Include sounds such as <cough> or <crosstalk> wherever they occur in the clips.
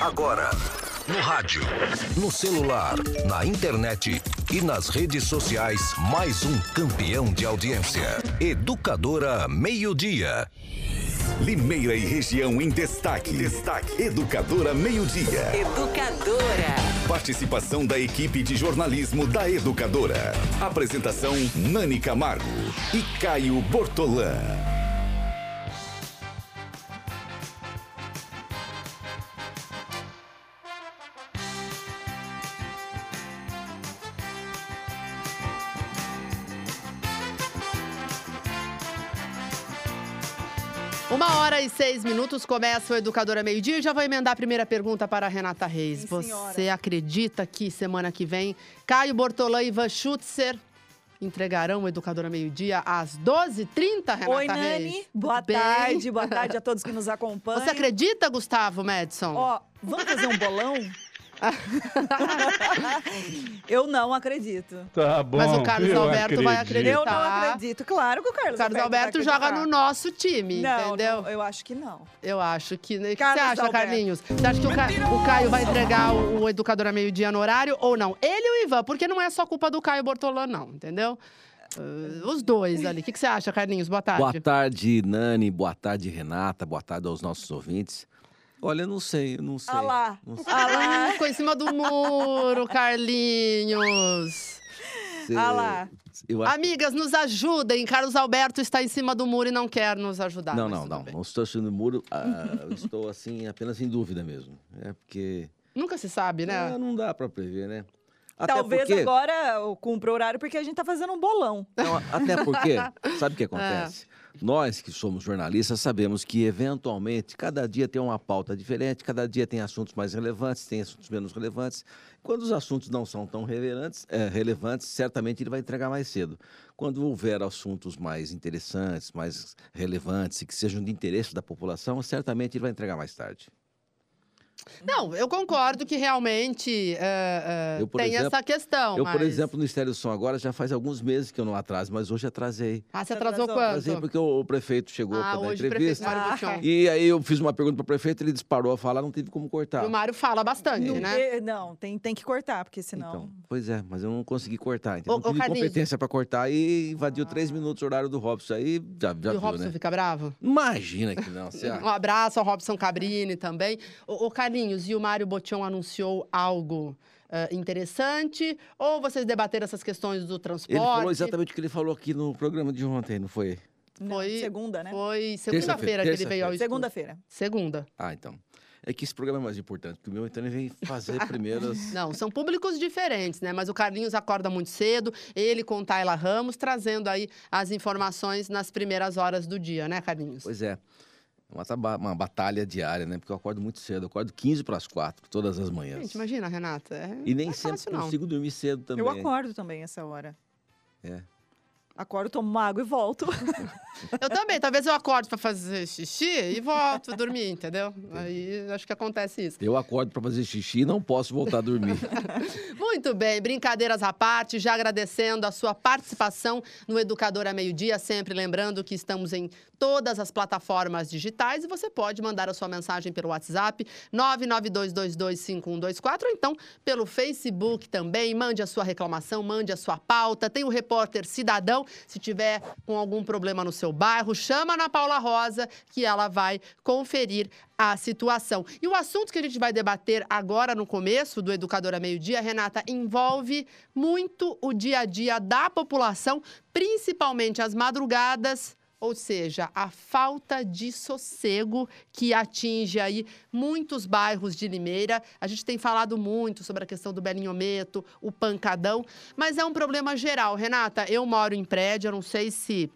Agora, no rádio, no celular, na internet e nas redes sociais, mais um campeão de audiência. Educadora Meio Dia. Limeira e região em destaque. Destaque. Educadora Meio Dia. Educadora. Participação da equipe de jornalismo da Educadora. Apresentação Nani Camargo e Caio Bortolã. E seis minutos começa o Educadora Meio Dia. Já vou emendar a primeira pergunta para a Renata Reis. Sim, Você acredita que semana que vem Caio Bortolã e Ivan Schutzer entregarão o Educadora Meio Dia às 12h30, Renata Oi, Reis? Nani. Boa Tudo bem? tarde, boa tarde a <laughs> todos que nos acompanham. Você acredita, Gustavo Madison? Ó, vamos fazer um bolão? <laughs> eu não acredito. Tá bom. Mas o Carlos eu Alberto vai acredito. acreditar. Eu não acredito. Claro que o Carlos, Carlos Alberto, Alberto vai joga no nosso time, Não, entendeu? não, eu acho que não. Eu acho que. O que você acha, Alberto. Carlinhos? Você acha que o, Ca- o Caio vai entregar o, o educador a meio-dia no horário ou não? Ele e o Ivan, porque não é só culpa do Caio Bortolã, não, entendeu? Uh, os dois ali. O que, que você acha, Carlinhos? Boa tarde. Boa tarde, Nani. Boa tarde, Renata. Boa tarde aos nossos ouvintes. Olha, eu não sei, eu não sei. Ah lá. Não sei. Ah lá, ficou em cima do muro, Carlinhos. se- Ah lá. Amigas, nos ajudem. Carlos Alberto está em cima do muro e não quer nos ajudar. Não, não, não. bem. Não estou achando muro. ah, estou, assim, apenas em dúvida mesmo. É porque. Nunca se sabe, né? ah, não dá para prever, né? Até Talvez porque... agora eu cumpra o horário porque a gente tá fazendo um bolão. Não, até porque, sabe o <laughs> É. que acontece? Nós que somos jornalistas sabemos que, eventualmente, cada dia tem uma pauta diferente, cada dia tem assuntos mais relevantes, tem assuntos menos relevantes. Quando os assuntos não são tão relevantes, é, relevantes, certamente ele vai entregar mais cedo. Quando houver assuntos mais interessantes, mais relevantes e que sejam de interesse da população, certamente ele vai entregar mais tarde. Não, eu concordo que realmente é, é, Eu, por tem exemplo- essa questão. Eu, por mas- exemplo, no Estéreo Som agora já faz alguns meses que eu não atraso, mas hoje atrasei. Ah, você atrasou atrasou? quanto? Atrasei porque o, o prefeito chegou ah, para dar hoje o prefeito entrevista. Mário Ah. E aí eu fiz uma pergunta para o prefeito, ele disparou a falar, não teve como cortar. E o Mário fala bastante, Não, né? não, tem, tem que cortar, porque senão. Então, pois é, mas eu não consegui cortar. Então, Ô, não tive competência para cortar e invadiu três minutos o horário do Robson. Aí já, já e o viu, Robson né? fica bravo? Imagina que não. <laughs> Um abraço ao Robson Cabrini também. O, o Carlinhos, e o Mário Botion anunciou algo eh, interessante? Ou vocês debateram essas questões do transporte? Ele falou exatamente o que ele falou aqui no programa de ontem, não foi? Foi- segunda, né? Foi segunda-feira que ele veio ao. Segunda-feira. Segunda. Ah, então. É que esse programa é mais importante, porque o meu então ele vem fazer <laughs> primeiras. Não, são públicos diferentes, né? Mas o Carlinhos acorda muito cedo, ele com Tayla Ramos, trazendo aí as informações nas primeiras horas do dia, né, Carlinhos? Pois é. Uma, uma batalha diária, né? Porque eu acordo muito cedo. Eu acordo 15 para as 4, todas as manhãs. Gente, imagina, Renata. é- E nem não é sempre fácil, não. consigo dormir cedo também. Eu acordo também essa hora. É. Acordo, tomo uma água e volto. <laughs> Eu também, talvez eu acorde pra fazer xixi e volto a dormir, entendeu? Aí acho que acontece isso. Eu acordo para fazer xixi e não posso voltar a dormir. <laughs> Muito bem, brincadeiras à parte, já agradecendo a sua participação no Educadora Meio Dia, sempre lembrando que estamos em todas as plataformas digitais e você pode mandar a sua mensagem pelo WhatsApp 992225124 ou então pelo Facebook também, mande a sua reclamação, mande a sua pauta, tem o repórter Cidadão, se tiver com algum problema no seu bairro, chama na Paula Rosa que ela vai conferir a situação. E o assunto que a gente vai debater agora no começo do Educadora Meio Dia, Renata, envolve muito o dia a dia da população, principalmente as madrugadas, ou seja, a falta de sossego que atinge aí muitos bairros de Limeira. A gente tem falado muito sobre a questão do Belinhometo, o pancadão, mas é um problema geral. Renata, eu moro em prédio, eu não sei se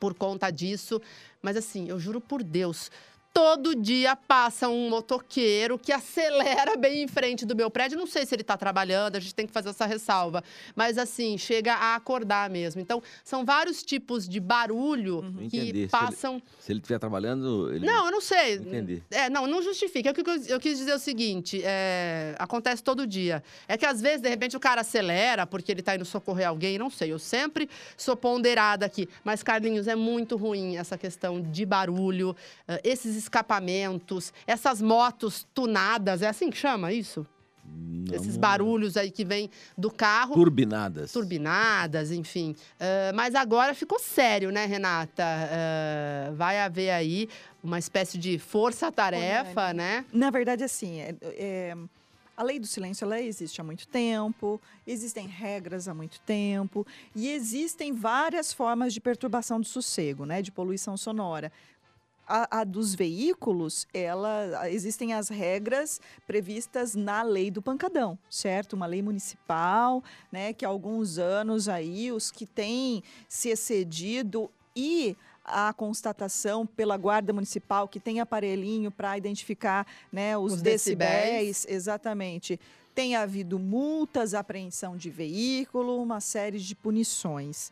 por conta disso, mas assim, eu juro por Deus, todo dia passa um motoqueiro que acelera bem em frente do meu prédio. Não sei se ele está trabalhando, a gente tem que fazer essa ressalva. Mas assim, chega a acordar mesmo. Então, são vários tipos de barulho Não que entendi. Passam. Se ele estiver trabalhando, ele. Não, eu não sei. Entendi. É, não, não justifica. É o que eu, eu quis dizer o seguinte: é, acontece todo dia. É que às vezes, de repente, o cara acelera porque ele tá indo socorrer alguém, não sei. Eu sempre sou ponderada aqui. Mas, Carlinhos, é muito ruim essa questão de barulho. eh, esses escapamentos, essas motos tunadas, é assim que chama isso? Não- Esses barulhos aí que vêm do carro. Turbinadas. turbinadas, enfim. Ah, mas agora ficou sério, né, Renata? Ah, vai haver aí uma espécie de força-tarefa, né? Na verdade, assim, é- é, a lei do silêncio ela existe há muito tempo, existem regras há muito tempo e existem várias formas de perturbação do sossego, né, de poluição sonora. A, a dos veículos, ela, existem as regras previstas na lei do pancadão, certo? Uma lei municipal, né, que há alguns anos aí os que têm se excedido e a constatação pela guarda municipal que tem aparelhinho para identificar né, os, Os decibéis. decibéis, exatamente. Tem havido multas, apreensão de veículo, uma série de punições.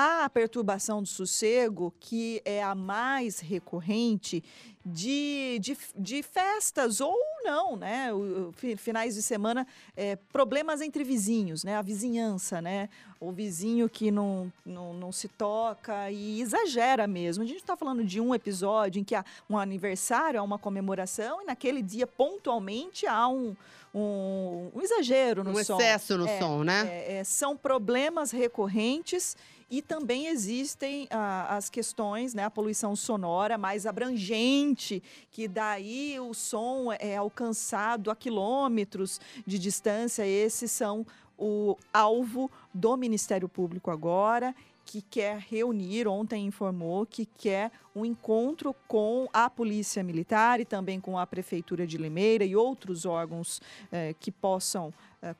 A perturbação do sossego, que é a mais recorrente de, de, de festas ou não, né? O- o fi- finais de semana, é, problemas entre vizinhos, né? A vizinhança, né? O vizinho que não, não, não se toca e exagera mesmo. A gente está falando de um episódio em que há um aniversário, há uma comemoração, e naquele dia, pontualmente, há um, um, um exagero no Um som. excesso no É, som, né? É, é, são problemas recorrentes e também existem ah, as questões, né, a poluição sonora mais abrangente, que daí o som é alcançado a quilômetros de distância. Esses são o alvo do Ministério Público agora, que quer reunir, ontem informou que quer um encontro com a Polícia Militar e também com a Prefeitura de Limeira e outros órgãos eh, que possam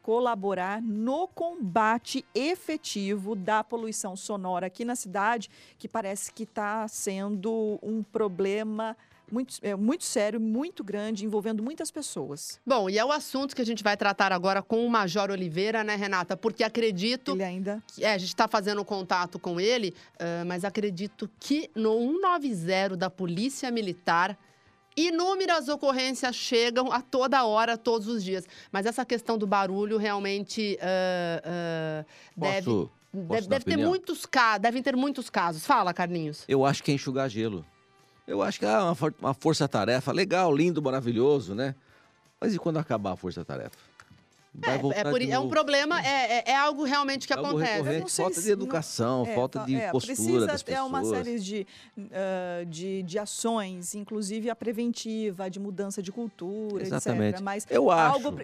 colaborar no combate efetivo da poluição sonora aqui na cidade, que parece que está sendo um problema muito, é, muito sério, muito grande, envolvendo muitas pessoas. Bom, e é o assunto que a gente vai tratar agora com o Major Oliveira, né, Renata? Porque acredito Ele ainda que- é, a gente está fazendo contato com ele, ah, mas acredito que no 190 da Polícia Militar. Inúmeras ocorrências chegam a toda hora, todos os dias. Mas essa questão do barulho realmente ah, ah, deve, Posso, deve, deve ter muitos casos, devem ter muitos casos. Fala, Carlinhos. Eu acho que é enxugar gelo. Eu acho que é uma, for- uma força-tarefa legal, lindo, maravilhoso, né? Mas e quando acabar a força-tarefa? Vai É, voltar é, por- de é um problema, é, é- é algo realmente que É algo acontece. Não falta se- de educação, É, falta fa- de é, postura precisa das ter pessoas. uma série de, ah, de, de ações, inclusive a preventiva, de mudança de cultura, Exatamente. etc. Mas Eu acho, algo,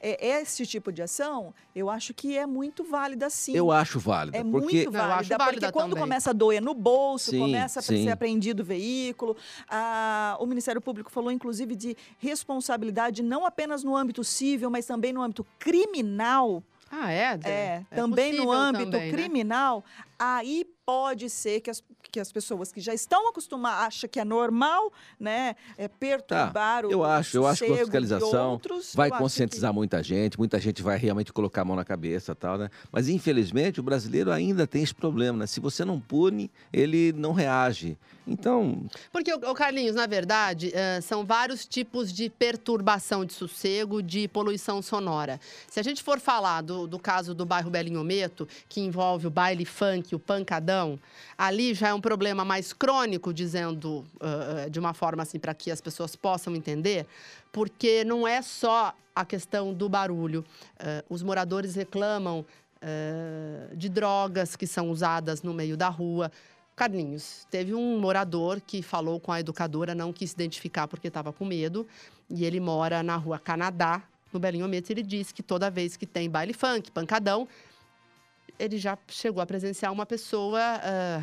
é, esse tipo de ação, eu acho que é muito válida sim. eu acho válida, É porque muito Não, eu acho válida, válida porque quando também. começa a doer no bolso, Sim, começa a sim. ser apreendido o veículo, a- o Ministério Público falou, inclusive, de responsabilidade não apenas no âmbito civil, mas também no âmbito criminal. Ah, é? Dé? É, também no âmbito também, né? criminal, aí pode ser que as, que as pessoas que já estão acostumadas, acham que é normal, né, é, perturbar o Tá, eu acho, eu acho que a fiscalização outros, vai conscientizar muita gente, muita gente vai realmente colocar a mão na cabeça tal, né? Mas infelizmente o brasileiro ainda tem esse problema, né? Se você não pune, ele não reage. Então, Porque, ô Carlinhos, na verdade, são vários tipos de perturbação de sossego, de poluição sonora. Se a gente for falar do, do caso do bairro Belinhometo, que envolve o baile funk, o pancadão, ali já é um problema mais crônico, dizendo ah, de uma forma assim para que as pessoas possam entender, porque não é só a questão do barulho. Ah, os moradores reclamam ah, de drogas que são usadas no meio da rua. Carlinhos, teve um morador que falou com a educadora, não quis se identificar porque estava com medo, e ele mora na rua Canadá, no Belinho Meto, ele disse que toda vez que tem baile funk, pancadão, ele já chegou a presenciar uma pessoa ah,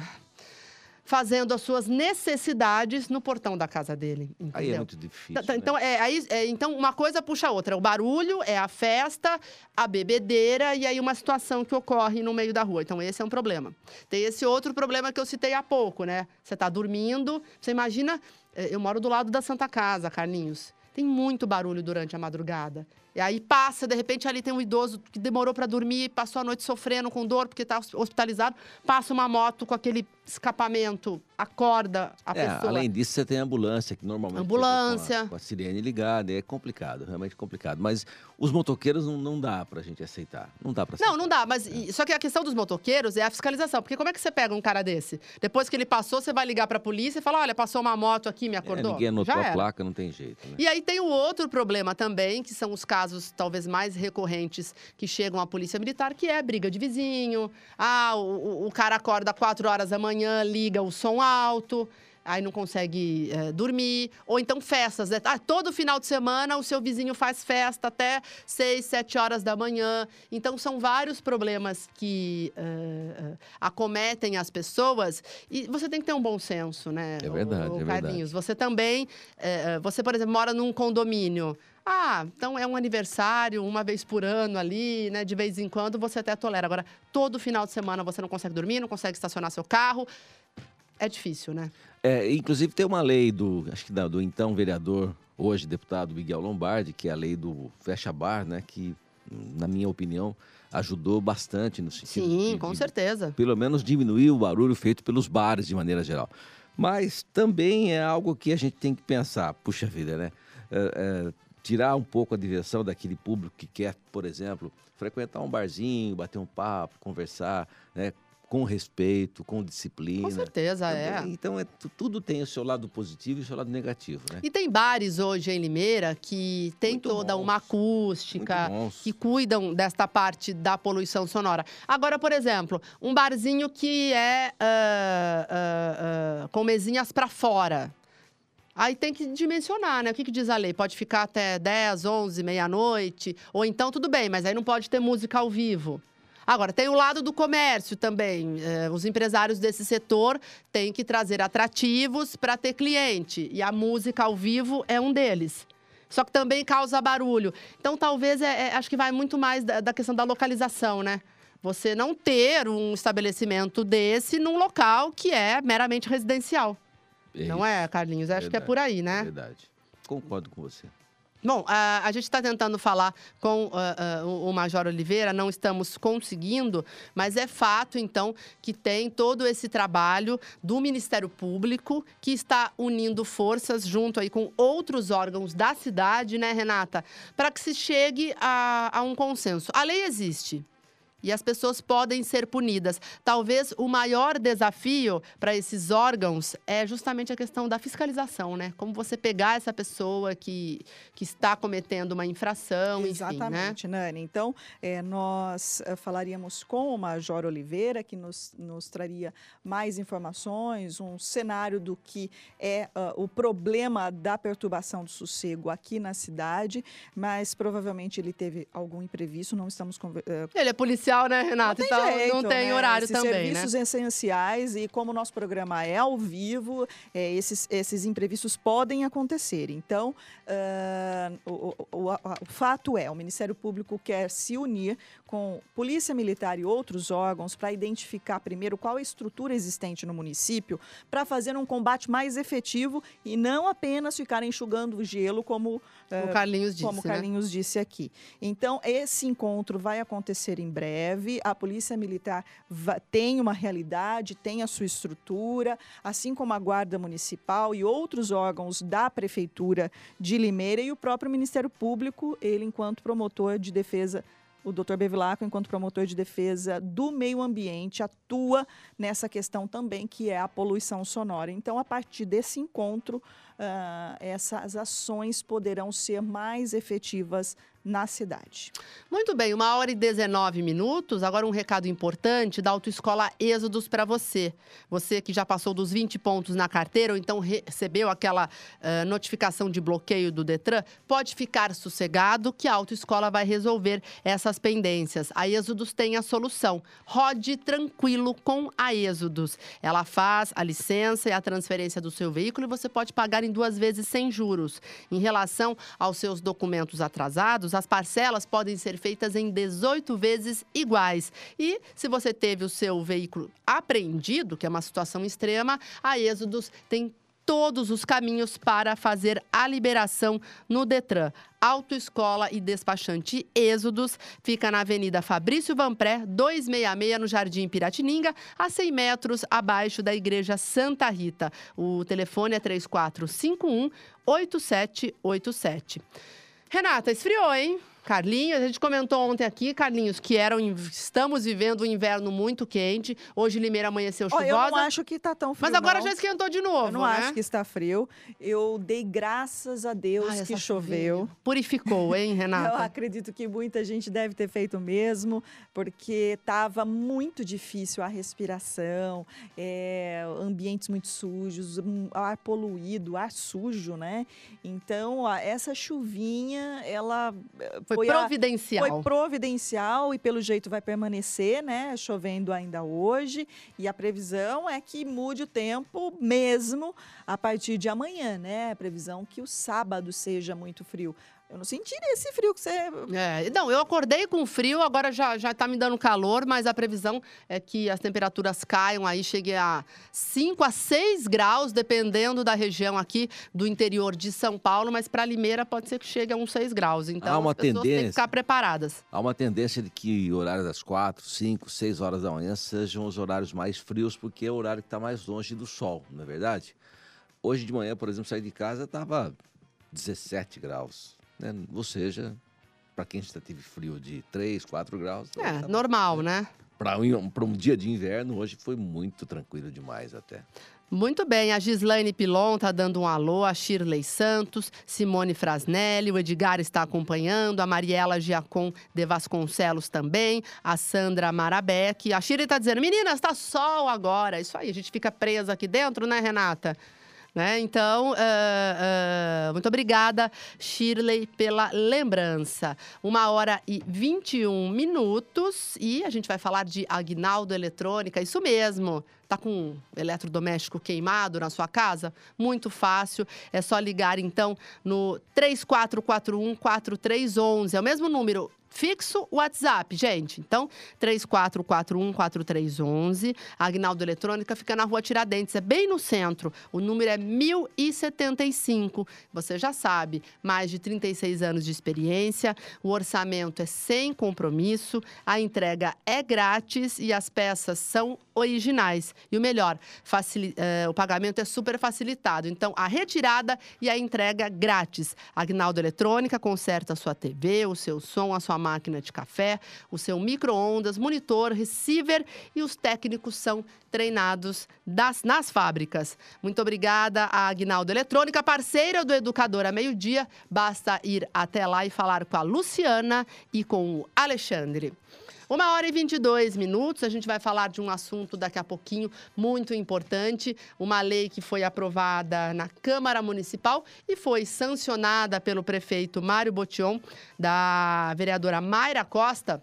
fazendo as suas necessidades no portão da casa dele. aí Entendeu? é muito difícil. Tá, né? Então, é, aí, é, então, uma coisa puxa a outra. O barulho é a festa, a bebedeira e aí uma situação que ocorre no meio da rua. Então, esse é um problema. Tem esse outro problema que eu citei há pouco, né? Você está dormindo, você imagina... eh, Eu moro do lado da Santa Casa, Carlinhos. Tem muito barulho durante a madrugada. E aí passa, de repente ali tem um idoso que demorou para dormir, passou a noite sofrendo com dor porque está hospitalizado, passa uma moto com aquele escapamento, acorda a É, pessoa. além disso, você tem a ambulância, que normalmente Ambulância. Com a, com a sirene ligada, é complicado, realmente complicado. Mas os motoqueiros não, não dá pra gente aceitar. Não dá pra aceitar. Não, não dá, mas e- só que a questão dos motoqueiros é a fiscalização, porque como é que você pega um cara desse? Depois que ele passou, você vai ligar pra polícia e falar: olha, passou uma moto aqui, me É, acordou. ninguém anotou Já a era. placa, não tem jeito. Né? E aí tem o outro problema também, que são os casos talvez mais recorrentes que chegam à polícia militar, que é briga de vizinho. Ah, o, o- cara acorda 4 horas da manhã, liga o som alto. Aí não consegue eh, dormir. Ou então festas, né? Ah, todo final de semana o seu vizinho faz festa até 6, 7 horas da manhã. Então são vários problemas que eh, acometem as pessoas. E você tem que ter um bom senso, né? É verdade, o, é verdade. Carlinhos? Você também, eh, você, por exemplo, mora num condomínio. Ah, então é um aniversário, uma vez por ano ali, né? De vez em quando você até tolera. Agora, todo final de semana você não consegue dormir, não consegue estacionar seu carro. É difícil, né? É, inclusive tem uma lei do, acho que da- do então vereador, hoje deputado Miguel Lombardi, que é a lei do fecha bar, né? Que, na minha opinião, ajudou bastante no sentido Sim, de- com de- certeza. pelo menos diminuir o barulho feito pelos bares de maneira geral. Mas também é algo que a gente tem que pensar, puxa vida, né? É, é, tirar um pouco a diversão daquele público que quer, por exemplo, frequentar um barzinho, bater um papo, conversar, né? Com respeito, com disciplina. Com certeza, é. Também, Então, é, tu- tudo tem o seu lado positivo e o seu lado negativo, né? E tem bares hoje em Limeira que tem Muito toda bons. uma acústica, que cuidam desta parte da poluição sonora. Agora, por exemplo, um barzinho que é ah, ah, ah, com mesinhas para fora. Aí tem que dimensionar, né? O que, que diz a lei? Pode ficar até 10, 11, meia-noite. Ou então, tudo bem, mas aí não pode ter música ao vivo. Agora, tem o lado do comércio também. Eh, os empresários desse setor têm que trazer atrativos para ter cliente. E a música ao vivo é um deles. Só que também causa barulho. Então, talvez, é, é- acho que vai muito mais da, da questão da localização, né? Você não ter um estabelecimento desse num local que é meramente residencial. Não é, Carlinhos? Acho que é Verdade, por aí, É né? verdade. Concordo com você. Bom, a, a gente está tentando falar com ah, o o Major Oliveira, não estamos conseguindo, mas é fato, então, que tem todo esse trabalho do Ministério Público que está unindo forças junto aí com outros órgãos da cidade, né, Renata? Para que se chegue a, a um consenso. A lei existe. E as pessoas podem ser punidas. Talvez o maior desafio para esses órgãos é justamente a questão da fiscalização, né? Como você pegar essa pessoa que, que está cometendo uma infração, enfim, né? Exatamente, Nani. Então, eh, nós eh, falaríamos com o Major Oliveira, que nos, nos traria mais informações, um cenário do que é ah, o problema da perturbação do sossego aqui na cidade, mas provavelmente ele teve algum imprevisto, não estamos eh, Ele é policial, né, não Renata? tem então jeito, não tem né? horário esses também, né? serviços essenciais e como o nosso programa é ao vivo, é, esses, esses imprevistos podem acontecer. Então, ah, o, o- o- o fato é, o Ministério Público quer se unir com Polícia Militar e outros órgãos para identificar primeiro qual a estrutura existente no município para fazer um combate mais efetivo e não apenas ficar enxugando o gelo como O Carlinhos disse, como né? Carlinhos disse aqui. Então, esse encontro vai acontecer em breve. A Polícia Militar tem uma realidade, tem a sua estrutura, assim como a Guarda Municipal e outros órgãos da Prefeitura de Limeira e o próprio Ministério Público, ele enquanto promotor de defesa o Dr. Bevilacqua, enquanto promotor de defesa do meio ambiente, atua nessa questão também, que é a poluição sonora. Então, a partir desse encontro, ah, essas ações poderão ser mais efetivas na cidade. Muito bem, uma hora e 19 minutos. Agora um recado importante da Autoescola Êxodos para você. Você que já passou dos 20 pontos na carteira ou então recebeu aquela ah, notificação de bloqueio do Detran, pode ficar sossegado que a Autoescola vai resolver essas pendências. A Êxodos tem a solução. Rode tranquilo com a Êxodos. Ela faz a licença e a transferência do seu veículo e você pode pagar em duas vezes sem juros. Em relação aos seus documentos atrasados, as parcelas podem ser feitas em 18 vezes iguais. E se você teve o seu veículo apreendido, que é uma situação extrema, a Êxodos tem todos os caminhos para fazer a liberação no Detran. Autoescola e Despachante Êxodos fica na Avenida Fabrício Vanpré, 266, no Jardim Piratininga, a 100 metros abaixo da Igreja Santa Rita. O telefone é 3451 8787. Renata, esfriou, hein? Carlinhos, a gente comentou ontem aqui, Carlinhos, que eram, estamos vivendo um inverno muito quente. Hoje Limeira amanheceu chuvosa. eu não acho que está tão frio. Mas agora não. já esquentou de novo. Eu não né? acho que está frio. Eu dei graças a Deus Ai, que choveu. chuvinha. Purificou, hein, <laughs> Renata? Eu acredito que muita gente deve ter feito mesmo, porque estava muito difícil a respiração, é, ambientes muito sujos, ar poluído, ar sujo, né? Então, essa chuvinha, ela eh, Foi, a- providencial. foi providencial e pelo jeito vai permanecer, né? Chovendo ainda hoje. E a previsão é que mude o tempo mesmo a partir de amanhã, né? A previsão que o sábado seja muito frio. Eu não senti esse frio que você. É, não, eu acordei com frio, agora já, já tá me dando calor, mas a previsão é que as temperaturas caiam aí, chegue a 5 a 6 graus, dependendo da região aqui do interior de São Paulo, mas para Limeira pode ser que chegue a uns 6 graus. Então, Há uma as pessoas têm que tendência. ficar preparadas. Há uma tendência de que o horário das 4, 5, 6 horas da manhã sejam os horários mais frios, porque é o horário que está mais longe do sol, não é verdade? Hoje de manhã, por exemplo, saí de casa, estava 17 graus. Né? Ou seja, para quem já teve frio de 3, 4 graus. É, normal, né? Para um, pra um dia de inverno, hoje foi muito tranquilo demais até. Muito bem, a Gislaine Pilon tá dando um alô, a Shirley Santos, Simone Frasnelli, o Edgar está acompanhando, a Mariela Giacom de Vasconcelos também, a Sandra Marabeck. A Shirley tá dizendo, meninas, tá sol agora. Isso aí, a gente fica presa aqui dentro, né, Renata? Né? Então, ah, ah, muito obrigada, Shirley, pela lembrança. Uma hora e 21 minutos e a gente vai falar de Agnaldo Eletrônica, isso mesmo. Tá com um eletrodoméstico queimado na sua casa? Muito fácil. É só ligar então no 3441 4311. É o mesmo número fixo WhatsApp, gente. Então, 3441-4311. A Agnaldo Eletrônica fica na rua Tiradentes, é bem no centro. O número é 1075. Você já sabe, mais de 36 anos de experiência. O orçamento é sem compromisso, a entrega é grátis e as peças são originais. E o melhor, eh, o pagamento é super facilitado. Então, a retirada e a entrega grátis. Agnaldo Eletrônica conserta a sua TV, o seu som, a sua máquina de café, o seu micro-ondas, monitor, receiver e os técnicos são treinados das- nas fábricas. Muito obrigada à Agnaldo Eletrônica, parceira do Educadora Meio-Dia. Basta ir até lá e falar com a Luciana e com o Alexandre. Uma hora e 22 minutos, a gente vai falar de um assunto daqui a pouquinho muito importante. Uma lei que foi aprovada na Câmara Municipal e foi sancionada pelo prefeito Mário Botion, da vereadora Mayra Costa.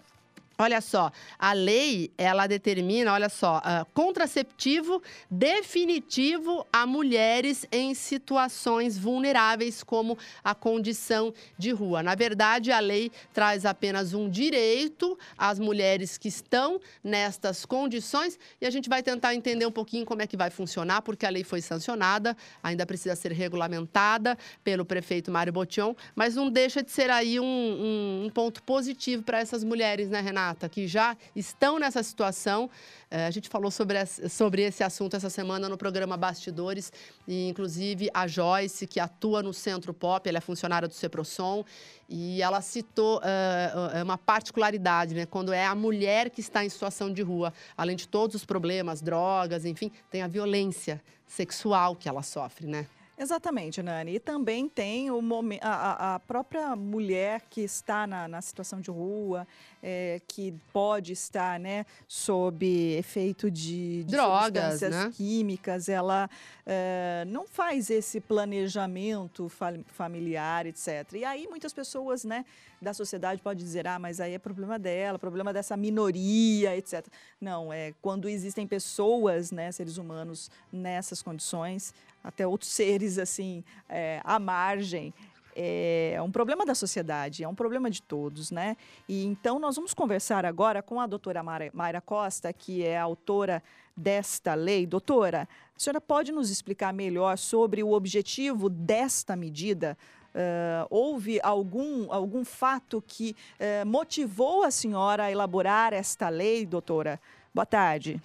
Olha só, a lei, ela determina, olha só, ah, contraceptivo definitivo a mulheres em situações vulneráveis, como a condição de rua. Na verdade, a lei traz apenas um direito às mulheres que estão nestas condições e a gente vai tentar entender um pouquinho como é que vai funcionar, porque a lei foi sancionada, ainda precisa ser regulamentada pelo prefeito Mário Botion, mas não deixa de ser aí um, um- um ponto positivo para essas mulheres, né, Renata, que já estão nessa situação. Eh, a gente falou sobre, sobre esse assunto essa semana no programa Bastidores, e inclusive a Joyce, que atua no Centro Pop, ela é funcionária do Ceprosom, e ela citou eh, uma particularidade, né? Quando é a mulher que está em situação de rua, além de todos os problemas, drogas, enfim, tem a violência sexual que ela sofre, né? Exatamente, Nani. E também tem o momen- a, a- própria mulher que está na, na situação de rua, é, que pode estar né, sob efeito de, de Drogas, né? químicas, ela é, não faz esse planejamento fa- familiar, etc. E aí muitas pessoas né, da sociedade podem dizer, ah, mas aí é problema dela, problema dessa minoria, etc. Não, é quando existem pessoas, né, seres humanos nessas condições, até outros seres assim é, à margem. é um problema da sociedade, é um problema de todos, né? E então nós vamos conversar agora com a doutora Mayra Costa, que é autora desta lei. Doutora, a senhora pode nos explicar melhor sobre o objetivo desta medida? Uh, houve algum, algum fato que uh, motivou a senhora a elaborar esta lei, doutora? Boa tarde.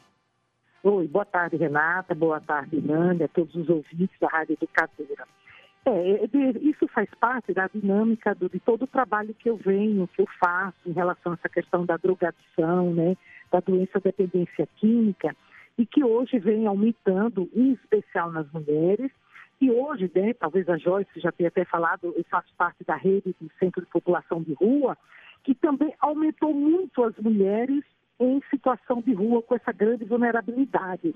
Oi, boa tarde, Renata. Boa tarde, Nanda, todos os ouvintes da Rádio Educadora. É, é isso faz parte da dinâmica do, de todo o trabalho que eu venho, que eu faço em relação a essa questão da drogadição, né, da doença dependência química, e que hoje vem aumentando, em especial nas mulheres. E hoje, né, talvez a Joyce já tenha até falado, eu faço parte da rede do Centro de População de Rua, que também aumentou muito as mulheres em situação de rua com essa grande vulnerabilidade.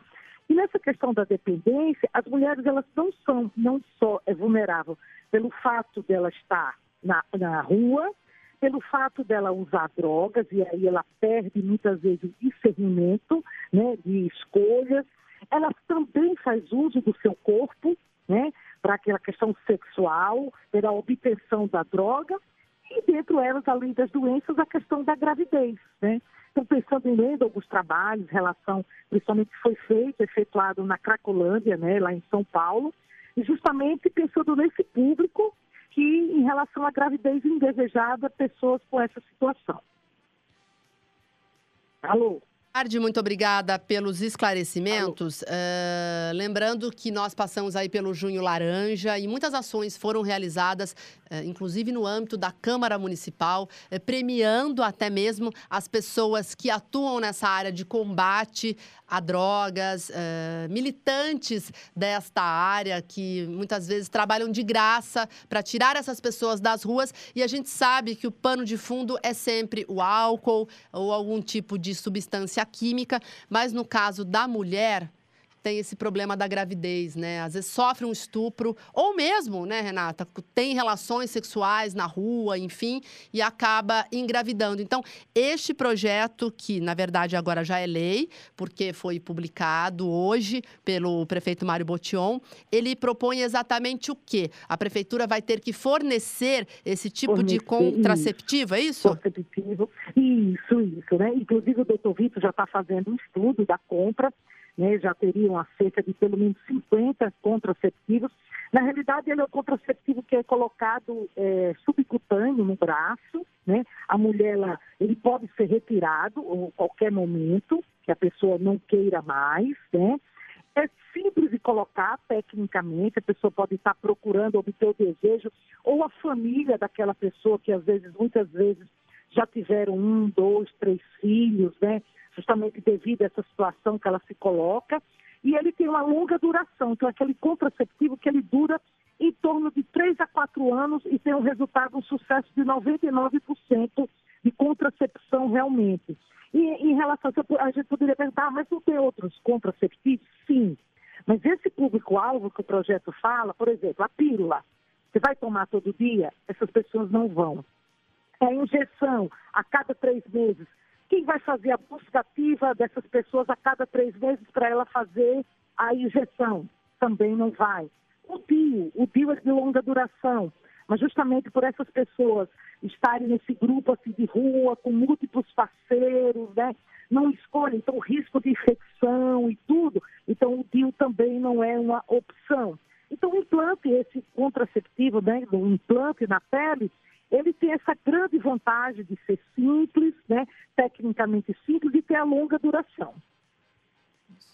E nessa questão da dependência, as mulheres elas não são não só é vulnerável pelo fato dela estar na, na rua, pelo fato dela usar drogas, e aí ela perde muitas vezes o discernimento né, de escolhas. Ela também faz uso do seu corpo, né, para aquela questão sexual, pela obtenção da droga, e dentro delas, além das doenças, a questão da gravidez, né? Estou pensando em lendo alguns trabalhos, relação, principalmente que foi feito, efetuado na Cracolândia, né, lá em São Paulo, e justamente pensando nesse público que, em relação à gravidez indesejada, pessoas com essa situação. Alô? Tarde, muito obrigada pelos esclarecimentos. Uh, lembrando que nós passamos aí pelo Junho Laranja e muitas ações foram realizadas, uh, inclusive no âmbito da Câmara Municipal, uh, premiando até mesmo as pessoas que atuam nessa área de combate a drogas, militantes desta área que muitas vezes trabalham de graça para tirar essas pessoas das ruas e a gente sabe que o pano de fundo é sempre o álcool ou algum tipo de substância química, mas no caso da mulher, tem esse problema da gravidez, né? Às vezes sofre um estupro, ou mesmo, né, Renata, tem relações sexuais na rua, enfim, e acaba engravidando. Então, este projeto, que na verdade agora já é lei, porque foi publicado hoje pelo prefeito Mário Botion, ele propõe exatamente o quê? A prefeitura vai ter que fornecer esse tipo fornecer, de contraceptivo, isso. é isso? Contraceptivo, isso, isso, né? Inclusive o doutor Vitor já está fazendo um estudo da compra né, já teriam a cerca de pelo menos 50 contraceptivos. Na realidade, ele é o contraceptivo que é colocado é, subcutâneo no braço, né? A mulher, ela, ele pode ser retirado a qualquer momento, que a pessoa não queira mais, né? É simples de colocar tecnicamente, a pessoa pode estar procurando obter o desejo, ou a família daquela pessoa que às vezes, muitas vezes, já tiveram um, dois, três filhos, né? Justamente devido a essa situação que ela se coloca. E ele tem uma longa duração, então é aquele contraceptivo que ele dura em torno de 3 a 4 anos e tem um resultado, um sucesso de 99% de contracepção realmente. E em relação a, gente poderia perguntar, ah, mas não tem outros contraceptivos? Sim. Mas esse público-alvo que o projeto fala, por exemplo, a pílula, você vai tomar todo dia? Essas pessoas não vão. É a injeção a cada três meses. Vai fazer a busca ativa dessas pessoas a cada três meses para ela fazer a injeção? Também não vai. O DIU, o DIU é de longa duração, mas justamente por essas pessoas estarem nesse grupo assim, de rua, com múltiplos parceiros, né? não escolhem, então o risco de infecção e tudo, então o DIU também não é uma opção. Então o implante, esse contraceptivo, né, o implante na pele, ele tem essa grande vantagem de ser simples, né, tecnicamente simples e ter a longa duração.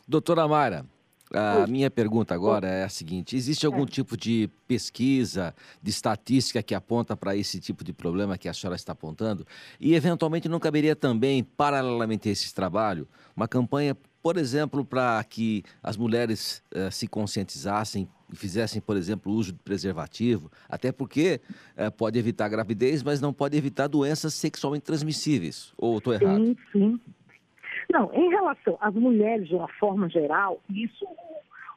Doutora Mara, a Oi. minha pergunta agora é a seguinte: existe algum é. tipo de pesquisa, de estatística que aponta para esse tipo de problema que a senhora está apontando? E, eventualmente, não caberia também, paralelamente a esse trabalho, uma campanha, por exemplo, para que as mulheres uh, se conscientizassem e fizessem, por exemplo, uso de preservativo, até porque é, pode evitar gravidez, mas não pode evitar doenças sexualmente transmissíveis. Ou estou errado? Sim, sim. Não, em relação às mulheres de uma forma geral, isso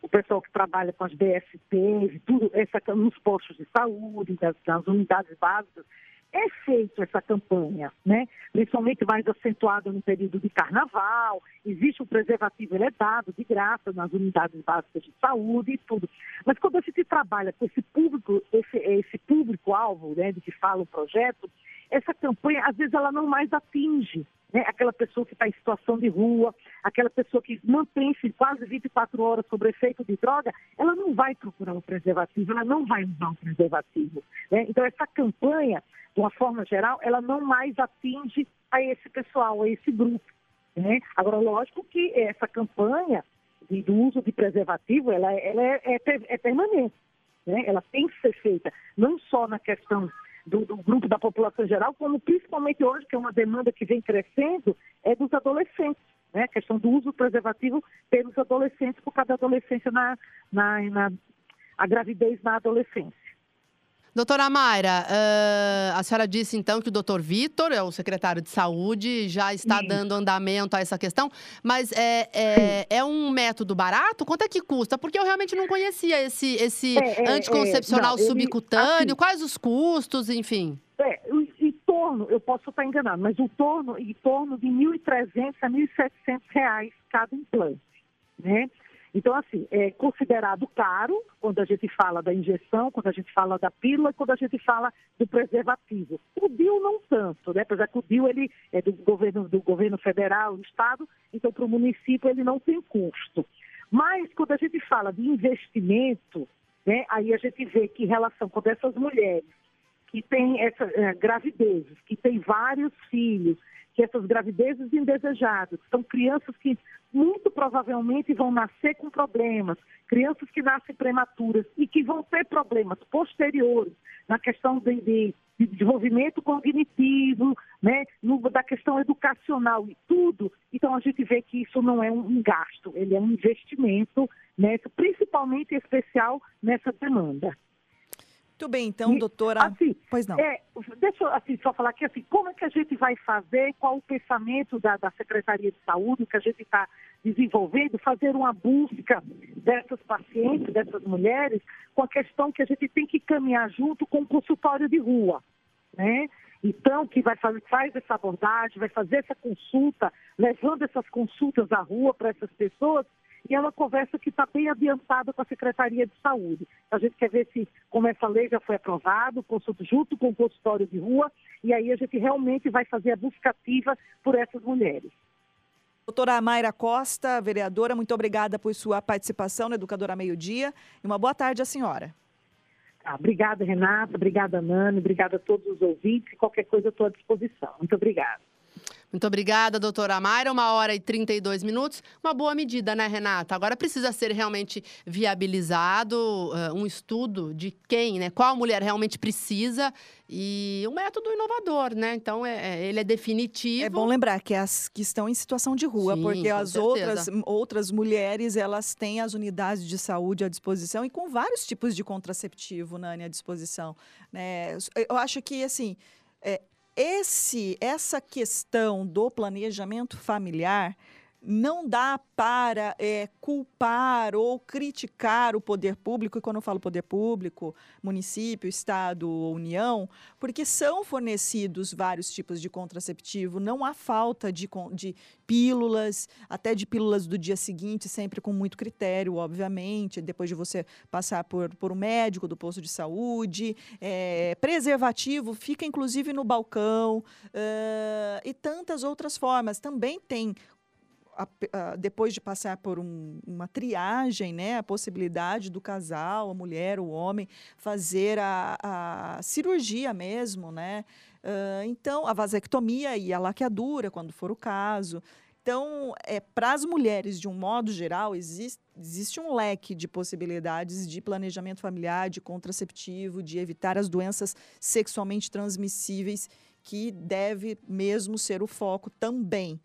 o pessoal que trabalha com as DSTs, tudo essa, nos postos de saúde, das unidades básicas, é feita essa campanha, né? Principalmente mais acentuada no período de carnaval, existe um preservativo, ele dado de graça nas unidades básicas de saúde e tudo. Mas quando a gente trabalha com esse público, esse, esse público-alvo, né, de que fala o projeto, essa campanha, às vezes, ela não mais atinge né? aquela pessoa que está em situação de rua, aquela pessoa que mantém-se quase 24 horas sobre efeito de droga, ela não vai procurar um preservativo, ela não vai usar um preservativo. Né? Então, essa campanha, de uma forma geral, ela não mais atinge a esse pessoal, a esse grupo. Né? Agora, lógico que essa campanha de, do uso de preservativo, ela, ela é, é, é permanente. Né? Ela tem que ser feita, não só na questão do, do, grupo da população geral, como principalmente hoje, que é uma demanda que vem crescendo, é dos adolescentes. Né? A questão do uso preservativo pelos adolescentes, por causa da adolescência na, na, na a gravidez na adolescência. Doutora Mayra, uh, a senhora disse então que o doutor Vitor, é o secretário de saúde, já está Sim. dando andamento a essa questão, mas é, é, é, um método barato? Quanto é que custa? Porque eu realmente não conhecia esse, esse é, é anticoncepcional não, subcutâneo, ele, assim, quais os custos, enfim. É, em torno, eu posso estar enganado, mas em torno, em torno de R$ 1.300 a R$ 1.700 cada implante, né? Então, assim, é considerado caro quando a gente fala da injeção, quando a gente fala da pílula, quando a gente fala do preservativo. O DIU não tanto, né? Apesar que o DIU ele é do governo, do governo federal, do estado, então para o município ele não tem custo. Mas quando a gente fala de investimento, né, aí a gente vê que em relação com essas mulheres que têm essa, é, gravidezes, que têm vários filhos, que essas gravidezes indesejadas são crianças que muito provavelmente vão nascer com problemas, crianças que nascem prematuras e que vão ter problemas posteriores na questão de, de, de desenvolvimento cognitivo, né, no, da questão educacional e tudo. Então a gente vê que isso não é um, gasto, ele é um investimento, né, principalmente especial nessa demanda. Muito bem, então, doutora. Assim, pois não. É, deixa eu assim, só falar aqui, assim, como é que a gente vai fazer, qual o pensamento da, da Secretaria de Saúde que a gente está desenvolvendo, fazer uma busca dessas pacientes, dessas mulheres, com a questão que a gente tem que caminhar junto com o consultório de rua, né? Então, que vai fazer, faz essa abordagem, vai fazer essa consulta, levando essas consultas à rua para essas pessoas e é uma conversa que está bem adiantada com a Secretaria de Saúde. A gente quer ver se, como essa lei já foi aprovada, junto com o consultório de rua, e aí a gente realmente vai fazer a busca ativa por essas mulheres. Doutora Mayra Costa, vereadora, muito obrigada por sua participação na Educadora Meio Dia e uma boa tarde à senhora. Ah, obrigada, Renata, obrigada, Nani, obrigada a todos os ouvintes. Qualquer coisa estou à disposição. Muito obrigada. Muito obrigada, doutora Mayra. Uma hora e 32 minutos. Uma boa medida, né, Renata? Agora precisa ser realmente viabilizado uh, um estudo de quem, né? Qual mulher realmente precisa e um método inovador, né? Então, é, é ele é definitivo. É bom lembrar que as que estão em situação de rua, Sim, porque as outras, outras mulheres, elas têm as unidades de saúde à disposição e com vários tipos de contraceptivo, Nani, à disposição. Né? Eu acho que, assim, é, esse, essa questão do planejamento familiar não dá para é, culpar ou criticar o poder público, e quando eu falo poder público, município, estado ou união, porque são fornecidos vários tipos de contraceptivo, não há falta de, de pílulas, até de pílulas do dia seguinte, sempre com muito critério, obviamente, depois de você passar por, por um médico do posto de saúde, é, preservativo fica inclusive no balcão, uh, e tantas outras formas. Também tem a, a, depois de passar por um, uma triagem, né, a possibilidade do casal, a mulher, o homem, fazer a, a cirurgia mesmo, né? Uh, então, a vasectomia e a laqueadura, quando for o caso. Então, é, para as mulheres, de um modo geral, existe, existe um leque de possibilidades de planejamento familiar, de contraceptivo, de evitar as doenças sexualmente transmissíveis, que deve mesmo ser o foco também.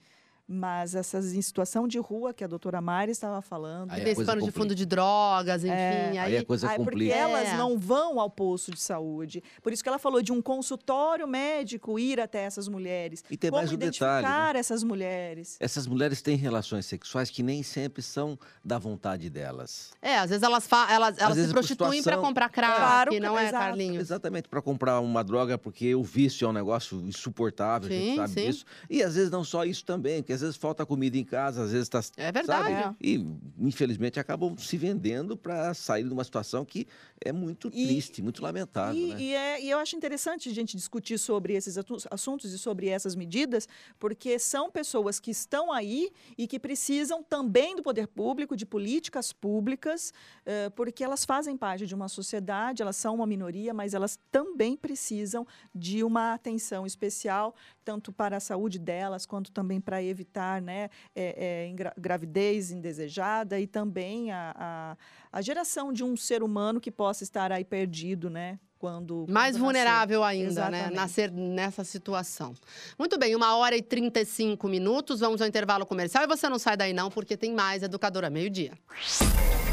Mas essas em situação de rua que a doutora Mari estava falando. Aí a Tem esse coisa pano de complica. fundo de drogas, enfim. É. aí, Aí a coisa Ah, é porque complica. elas É. não vão ao posto de saúde. Por isso que ela falou de um consultório médico ir até essas mulheres. E tem Como mais um identificar detalhe, né? essas mulheres. Essas mulheres têm relações sexuais que nem sempre são da vontade delas. É, às vezes elas, fa- elas, elas vezes se prostituem para comprar crack, Claro, não é, exato. Carlinhos? Exatamente, para comprar uma droga, porque o vício é um negócio insuportável, a Sim, gente sabe sim. disso. E às vezes não só isso também, porque às vezes falta comida em casa, às vezes está. É verdade. É. E infelizmente acabam se vendendo para sair de uma situação que é muito E- triste, muito lamentável. E, né? e é- e eu acho interessante a gente discutir sobre esses assuntos e sobre essas medidas, porque são pessoas que estão aí e que precisam também do poder público, de políticas públicas, eh, porque elas fazem parte de uma sociedade, elas são uma minoria, mas elas também precisam de uma atenção especial, tanto para a saúde delas, quanto também para evitar né, eh, engra- gravidez indesejada e também a, a, a geração de um ser humano que possa estar aí perdido, né? Quando, Mais quando nascer. vulnerável ainda, né? Exatamente. Nascer nessa situação. Muito bem, uma hora e 35 minutos. Vamos ao intervalo comercial. E você não sai daí, não, porque tem mais Educadora Meio-Dia.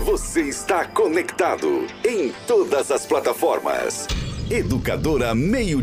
Você está conectado em todas as plataformas. Educadora Meio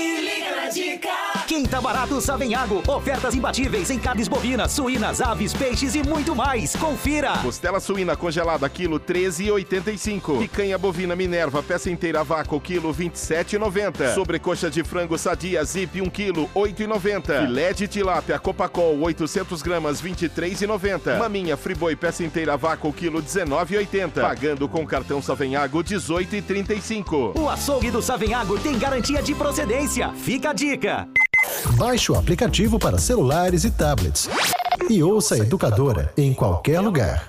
Se liga na dica! Quinta Barato Savenhago. Ofertas imbatíveis em carnes bovinas, suínas, aves, peixes e muito mais. Confira! Costela suína congelada, quilo 13,85. Picanha bovina Minerva, peça inteira a vácuo, quilo 27,90. Sobrecoxa de frango sadia, zip, 1 quilo, 8,90. Filé de tilápia, Copacol, 800 gramas, 23,90. Maminha Friboi, peça inteira a vácuo, quilo 19,80. Pagando com cartão Savenhago, 18,35. O açougue do Savenhago tem garantia de procedência. Fica a dica! Baixe o aplicativo para celulares e tablets. E ouça a Educadora em qualquer lugar.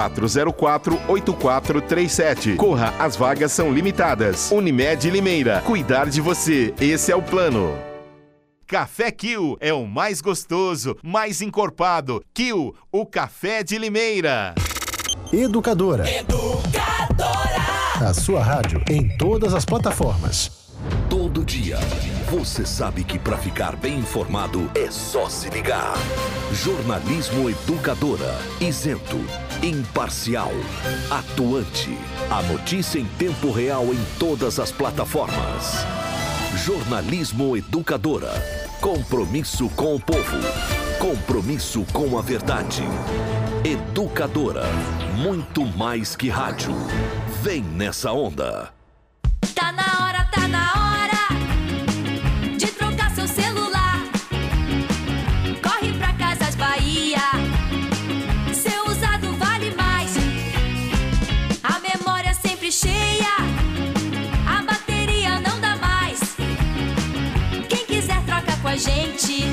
8437. Corra, as vagas são limitadas. Unimed Limeira. Cuidar de você. Esse é o plano. Café Kill é o mais gostoso, mais encorpado. Kill, o café de Limeira. Educadora. A sua rádio em todas as plataformas. Todo dia, você sabe que para ficar bem informado é só se ligar. Jornalismo Educadora, isento, imparcial, atuante. A notícia em tempo real em todas as plataformas. Jornalismo Educadora. Compromisso com o povo. Compromisso com a verdade. Educadora. Muito mais que rádio. Vem nessa onda. Gente.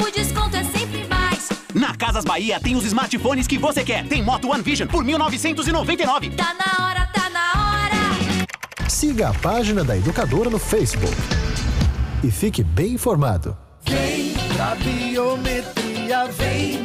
O desconto é sempre mais. Na Casas Bahia tem os smartphones que você quer. Tem Moto One Vision por 1999. Tá na hora, tá na hora. Siga a página da Educadora no Facebook. E fique bem informado. Vem pra biometria, vem,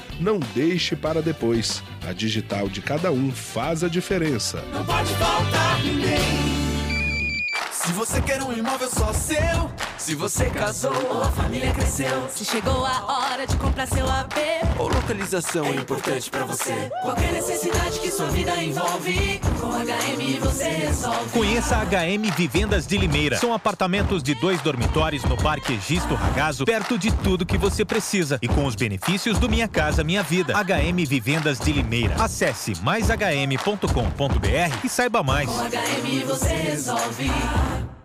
Não deixe para depois. A digital de cada um faz a diferença. Não pode faltar ninguém. Se você quer um imóvel só seu, se você casou ou a família cresceu, Se chegou a hora de comprar seu AP, ou localização é importante pra você. Qualquer necessidade que sua vida envolve, com HM você resolve. Conheça a HM Vivendas de Limeira. São apartamentos de dois dormitórios no Parque Gisto Ragazo, perto de tudo que você precisa e com os benefícios do Minha Casa Minha Vida. HM Vivendas de Limeira. Acesse maishm.com.br e saiba mais. Com HM você resolve.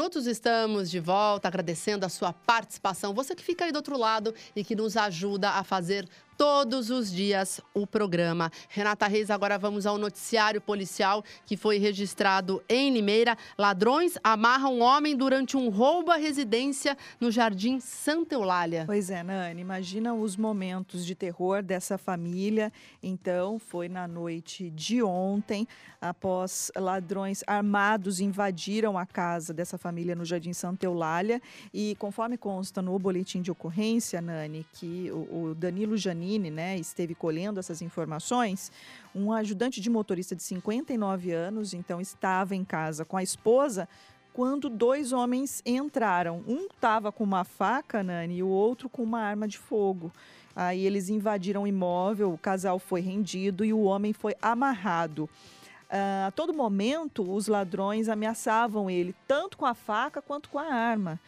minutos, estamos de volta, agradecendo a sua participação. Você que fica aí do outro lado e que nos ajuda a fazer todos os dias o programa. Renata Reis, agora vamos ao noticiário policial que foi registrado em Limeira. Ladrões amarram um homem durante um roubo à residência no Jardim Santa Eulália. Pois é, Nani, imagina os momentos de terror dessa família. Então, foi na noite de ontem, após ladrões armados invadiram a casa dessa família no Jardim Santa Eulália. E conforme consta no boletim de ocorrência, Nani, que o, o Danilo Janine né, esteve colhendo essas informações, um ajudante de motorista de 59 anos, então estava em casa com a esposa, quando dois homens entraram. Um estava com uma faca, Nani, e o outro com uma arma de fogo. Aí eles invadiram o imóvel, o casal foi rendido e o homem foi amarrado. Ah, a todo momento, os ladrões ameaçavam ele, tanto com a faca quanto com a arma.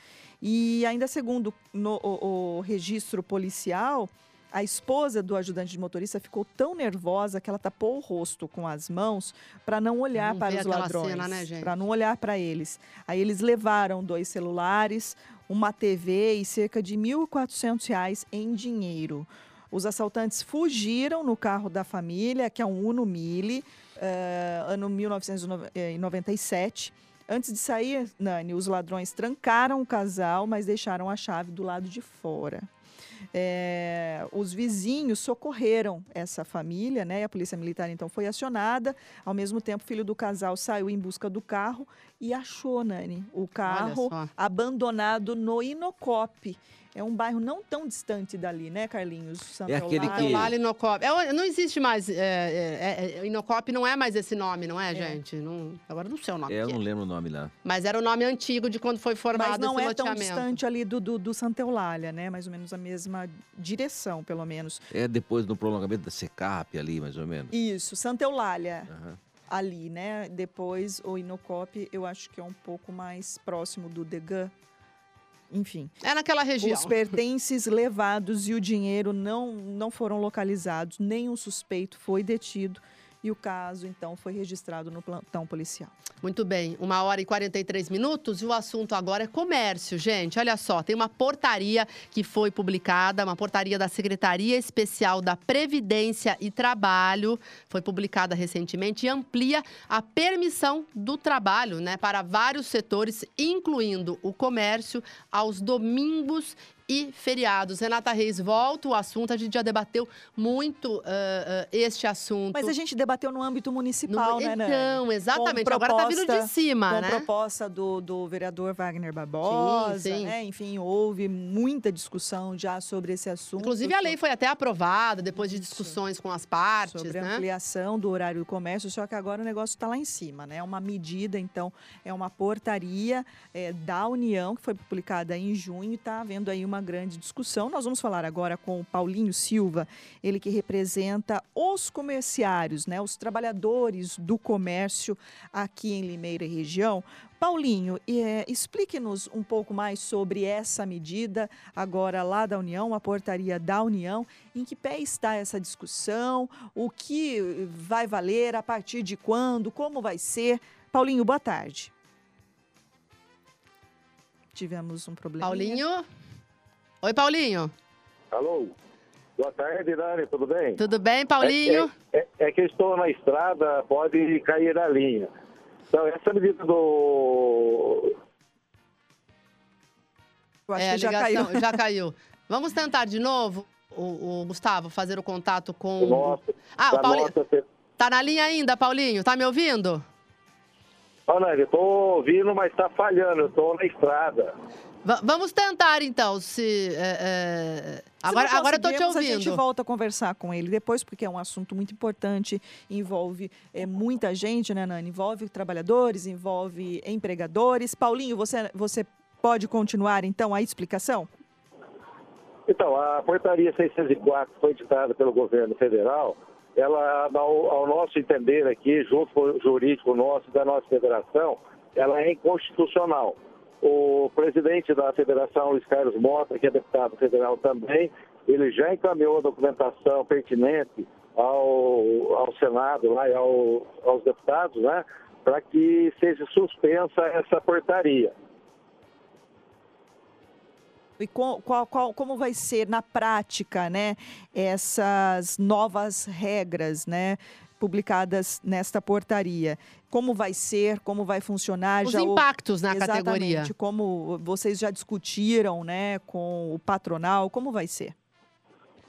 E ainda segundo no- o, o registro policial, a esposa do ajudante de motorista ficou tão nervosa que ela tapou o rosto com as mãos para não olhar Não para os ladrões, né, para não olhar para eles. Aí eles levaram dois celulares, uma TV e cerca de 1.400 reais em dinheiro. Os assaltantes fugiram no carro da família, que é um Uno Mille, eh, ano 1997. Antes de sair, Nani, os ladrões trancaram o casal, mas deixaram a chave do lado de fora. É, os vizinhos socorreram essa família, né? A polícia militar então foi acionada. Ao mesmo tempo, o filho do casal saiu em busca do carro e achou, Nani, o carro abandonado no Inocope. É um bairro não tão distante dali, né, Carlinhos? Santa É aquele Eulália. que- Vale Inocop. É, não existe mais. É, é, é, Inocop não é mais esse nome, não é, gente? Não, agora não sei o nome. É, eu é. não lembro o nome lá. Mas era o nome antigo de quando foi formado Mas não é tão distante ali do, do, do Santa Eulália, né? Mais ou menos a mesma direção, pelo menos. É depois do prolongamento da Secap ali, mais ou menos. Isso, Santa Eulália. Aham. Ali, né? Depois o Inocop, eu acho que é um pouco mais próximo do Degan. Enfim. É naquela região. Os pertences levados e o dinheiro não, não foram localizados. Nenhum suspeito foi detido. E o caso, então, foi registrado no plantão policial. Muito bem, uma hora e 43 minutos e o assunto agora é comércio, gente. Olha só, tem uma portaria que foi publicada, uma portaria da Secretaria Especial da Previdência e Trabalho, foi publicada recentemente e amplia a permissão do trabalho, né, para vários setores, incluindo o comércio, aos domingos e feriados. Renata Reis, volta o assunto, a gente já debateu muito ah, ah, este assunto. Mas a gente debateu no âmbito municipal, No- né, Nani? Então, exatamente. Com Agora tá vindo de proposta- cima, com né? proposta do, do vereador Wagner Barbosa, Sim, sim. né? Enfim, houve muita discussão já sobre esse assunto. Inclusive, a lei foi até aprovada depois de discussões com as partes, sobre a né? ampliação do horário do comércio, só que agora o negócio está lá em cima, né? É uma medida, então, é uma portaria eh, da União, que foi publicada em junho, e está havendo aí uma grande discussão. Nós vamos falar agora com o Paulinho Silva, ele que representa os comerciários, né? Os trabalhadores do comércio aqui em Limeira e região. Paulinho, eh, explique-nos um pouco mais sobre essa medida agora lá da União, a portaria da União. Em que pé está essa discussão? O que vai valer? A partir de quando? Como vai ser? Paulinho, boa tarde. Tivemos um problema. Paulinho? Oi, Paulinho. Alô? Boa tarde, Dani, tudo bem? Tudo bem, Paulinho? É, é- é que eu estou na estrada, pode cair a linha. Então, essa medida do. Eu acho é, que já a ligação caiu. já caiu. Vamos tentar de novo, o, o Gustavo, fazer o contato com. Nossa, Ah, o da Paulinho. nossa Tá na linha ainda, Paulinho? Tá me ouvindo? Nani, eu tô ouvindo, mas tá falhando, eu tô na estrada. Va- vamos tentar, então, se. é, é, Se Agora, não agora eu tô te conseguirmos, A gente ouvindo. volta a conversar com ele depois, porque é um assunto muito importante, envolve é, muita gente, né, Nani? Envolve trabalhadores, envolve empregadores. Paulinho, você, você pode continuar, então, a explicação? Então, a portaria 604 que foi editada pelo governo federal, ela, ao, ao nosso entender aqui, junto com o jurídico nosso da nossa federação, ela é inconstitucional. O presidente da federação, Luiz Carlos Mota, que é deputado federal também, ele já encaminhou a documentação pertinente ao, ao Senado lá, e ao, aos deputados, né, para que seja suspensa essa portaria. E qual, qual- qual- como vai ser na prática, né, essas novas regras, né, publicadas nesta portaria? Como vai ser? Como vai funcionar? Os impactos na Exatamente, categoria. Como vocês já discutiram, né, com o patronal? Como vai ser?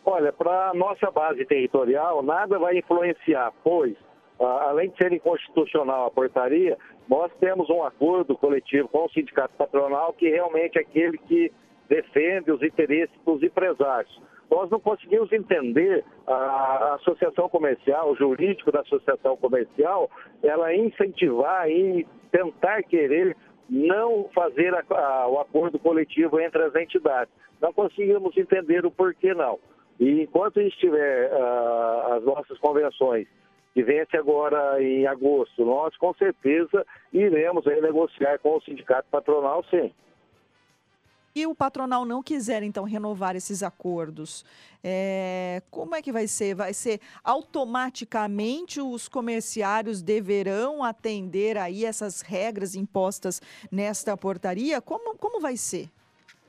Olha, para a nossa base territorial, nada vai influenciar, pois, além de ser inconstitucional a portaria, nós temos um acordo coletivo com o sindicato patronal que realmente é aquele que defende os interesses dos empresários. Nós não conseguimos entender a, associação comercial, o jurídico da associação comercial, ela incentivar e tentar querer não fazer a- a- o acordo coletivo entre as entidades. Não conseguimos entender o porquê não. E enquanto estiver ah, as nossas convenções, que vence agora em agosto, nós com certeza iremos aí negociar com o sindicato patronal, sim. E o patronal não quiser, então, renovar esses acordos, é, como é que vai ser? Vai ser automaticamente os comerciários deverão atender aí essas regras impostas nesta portaria? Como, como vai ser?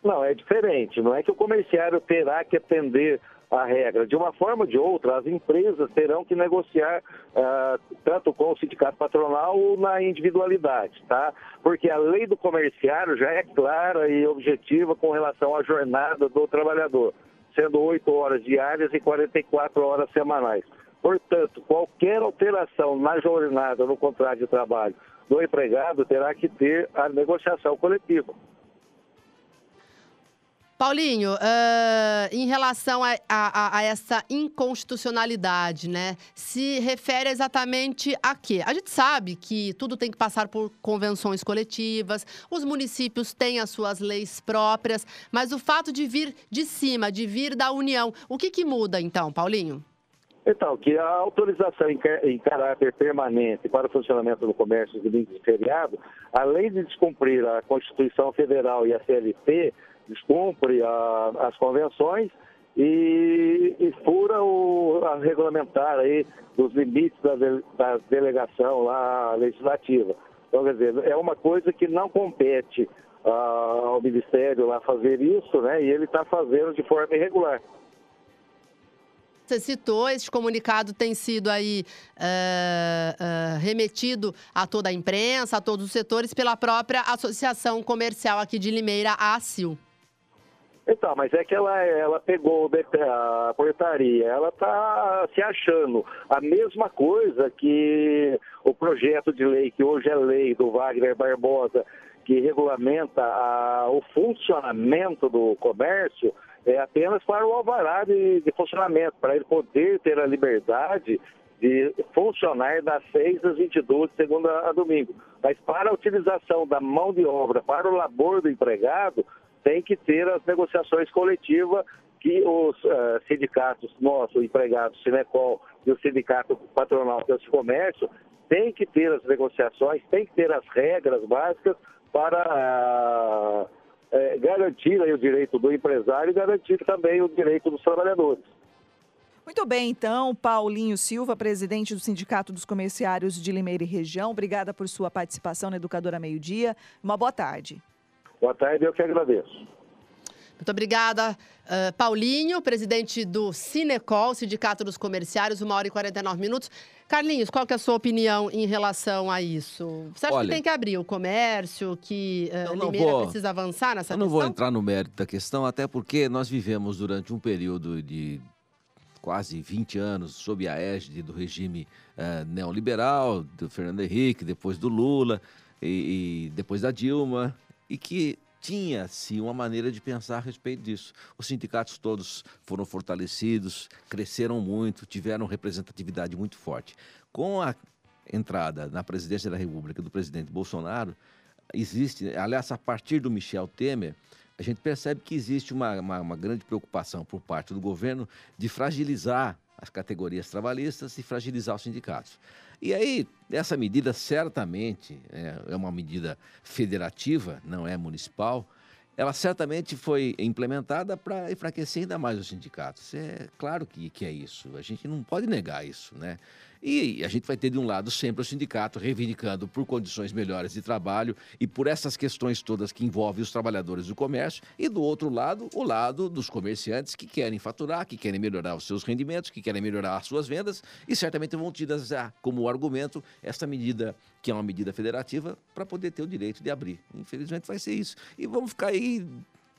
Não, é diferente. Não é que o comerciário terá que atender a regra. De uma forma ou de outra, as empresas terão que negociar ah, tanto com o sindicato patronal ou na individualidade, tá? Porque a lei do comerciário já é clara e objetiva com relação à jornada do trabalhador, sendo 8 horas diárias e 44 horas semanais. Portanto, qualquer alteração na jornada, no contrato de trabalho do empregado, terá que ter a negociação coletiva. Paulinho, ah, em relação a, a- a essa inconstitucionalidade, né? Se refere exatamente a quê? A gente sabe que tudo tem que passar por convenções coletivas, os municípios têm as suas leis próprias, mas o fato de vir de cima, de vir da União, o que, que muda então, Paulinho? Então, que a autorização em caráter permanente para o funcionamento do comércio de domingos e feriado, além de descumprir a Constituição Federal e a CLT, descumpre a- as convenções e, e fura o, a regulamentar aí dos limites da, de- da delegação lá legislativa. Então, quer dizer, é uma coisa que não compete ah, ao Ministério lá fazer isso, né? E ele está fazendo de forma irregular. Você citou, este comunicado tem sido aí eh, eh, remetido a toda a imprensa, a todos os setores, pela própria Associação Comercial aqui de Limeira, a ACIL. Então, mas é que ela, ela pegou a portaria, ela está se achando a mesma coisa que o projeto de lei, que hoje é lei do Wagner Barbosa, que regulamenta a- o funcionamento do comércio, é apenas para o alvará de, de funcionamento, para ele poder ter a liberdade de funcionar das 6 às 22, de segunda a domingo. Mas para a utilização da mão de obra, para o labor do empregado, tem que ter as negociações coletivas que os eh, sindicatos nossos, empregados, Sinecol e o sindicato patronal desse comércio, tem que ter as negociações, tem que ter as regras básicas para ah, eh, garantir aí o direito do empresário e garantir também o direito dos trabalhadores. Muito bem, então, Paulinho Silva, presidente do Sindicato dos Comerciários de Limeira e Região, obrigada por sua participação na Educadora Meio Dia. Uma boa tarde. Boa tarde, eu que agradeço. Muito obrigada, eh, Paulinho, presidente do Cinecol, Sindicato dos Comerciários, uma hora e 49 minutos. Carlinhos, qual que é a sua opinião em relação a isso? Você acha Olha- que tem que abrir o comércio, que não Limeira vou- precisa avançar nessa Eu não questão? vou entrar no mérito da questão, até porque nós vivemos durante um período de quase 20 anos sob a égide do regime eh, neoliberal, do Fernando Henrique, depois do Lula e, e depois da Dilma, e que tinha-se uma maneira de pensar a respeito disso. Os sindicatos todos foram fortalecidos, cresceram muito, tiveram representatividade muito forte. Com a entrada na presidência da República do presidente Bolsonaro, existe, aliás, a partir do Michel Temer, a gente percebe que existe uma, uma, uma grande preocupação por parte do governo de fragilizar as categorias trabalhistas e fragilizar os sindicatos. E aí, essa medida certamente é, é uma medida federativa, não é municipal, ela certamente foi implementada para enfraquecer ainda mais os sindicatos. É claro que, que é isso, a gente não pode negar isso, né? E a gente vai ter de um lado sempre o sindicato reivindicando por condições melhores de trabalho e por essas questões todas que envolvem os trabalhadores do comércio, e do outro lado, o lado dos comerciantes que querem faturar, que querem melhorar os seus rendimentos, que querem melhorar as suas vendas e certamente vão utilizar como argumento essa medida, que é uma medida federativa, para poder ter o direito de abrir. Infelizmente vai ser isso. E vamos ficar aí,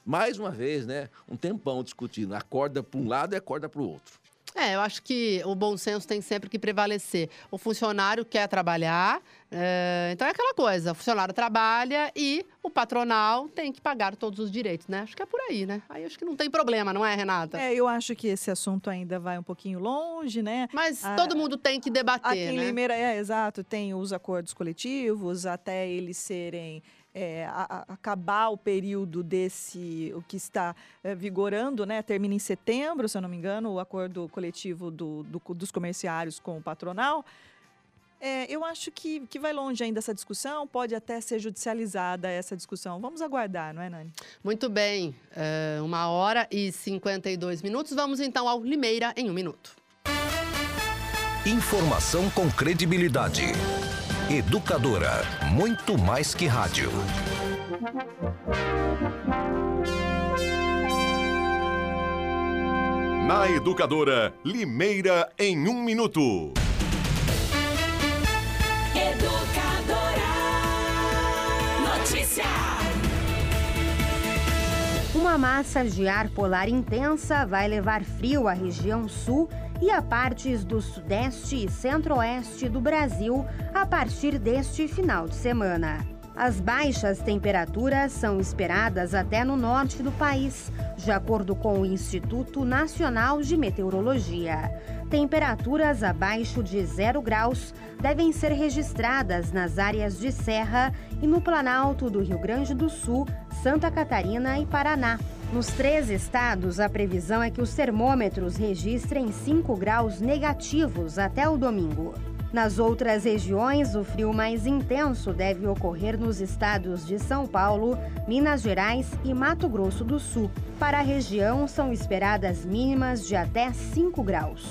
mais uma vez, né, um tempão discutindo. A corda para um lado e a corda para o outro. É, eu acho que o bom senso tem sempre que prevalecer. O funcionário quer trabalhar, é, então é aquela coisa: o funcionário trabalha e o patronal tem que pagar todos os direitos, né? Acho que é por aí, né? Aí acho que não tem problema, não é, Renata? É, eu acho que esse assunto ainda vai um pouquinho longe, né? Mas Ah, todo mundo tem que debater, Aqui em né? Limeira, é, exato, tem os acordos coletivos, até eles serem. é, a- a- acabar o período desse, o que está é, vigorando, né? Termina em setembro, se eu não me engano, o acordo coletivo do- do- dos comerciários com o patronal. É, eu acho que, que vai longe ainda essa discussão, pode até ser judicializada essa discussão. Vamos aguardar, não é, Nani? Muito bem, é, uma hora e 52 minutos. Vamos então ao Limeira em um minuto. Informação com credibilidade. Educadora, muito mais que rádio. Na Educadora, Limeira em um minuto. Uma massa de ar polar intensa vai levar frio à região sul e a partes do sudeste e centro-oeste do Brasil a partir deste final de semana. As baixas temperaturas são esperadas até no norte do país, de acordo com o Instituto Nacional de Meteorologia. Temperaturas abaixo de zero graus devem ser registradas nas áreas de Serra e no Planalto do Rio Grande do Sul, Santa Catarina e Paraná. Nos três estados, a previsão é que os termômetros registrem 5 graus negativos até o domingo. Nas outras regiões, o frio mais intenso deve ocorrer nos estados de São Paulo, Minas Gerais e Mato Grosso do Sul. Para a região, são esperadas mínimas de até 5 graus.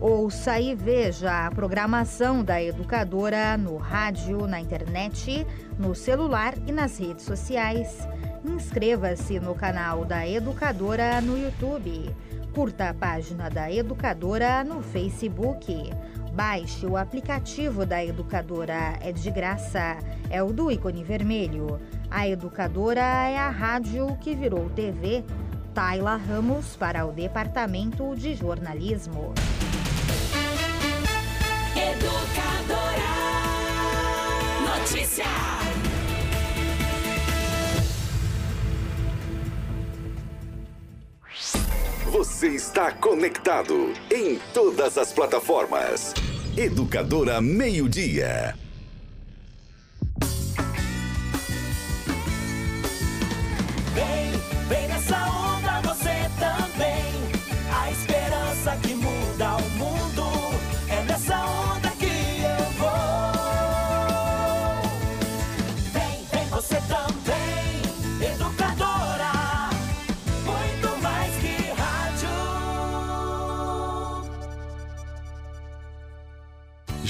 Ouça e veja a programação da educadora no rádio, na internet, no celular e nas redes sociais. Inscreva-se no canal da Educadora no YouTube. Curta a página da Educadora no Facebook. Baixe o aplicativo da Educadora, é de graça. É o do ícone vermelho. A Educadora é a rádio que virou TV. Tayla Ramos para o Departamento de Jornalismo. Educadora. Notícia. Você está conectado em todas as plataformas. Educadora Meio Dia.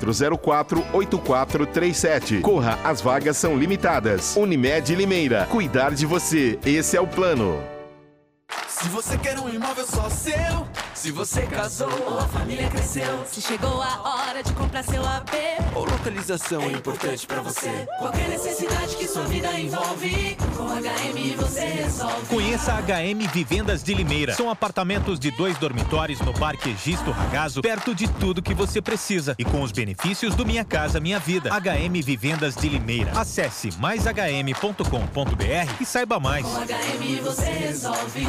3404-8437. Corra, as vagas são limitadas. Unimed Limeira. Cuidar de você. Esse é o plano. Se você quer um imóvel só seu, se você casou ou a família cresceu, se chegou a hora de comprar seu AP, Ou localização é importante pra você. Qualquer necessidade que sua vida envolve, com HM você resolve. Conheça a HM Vivendas de Limeira. São apartamentos de dois dormitórios no Parque Gisto Ragazo, perto de tudo que você precisa e com os benefícios do Minha Casa Minha Vida. HM Vivendas de Limeira. Acesse maishm.com.br e saiba mais. Com HM você resolve.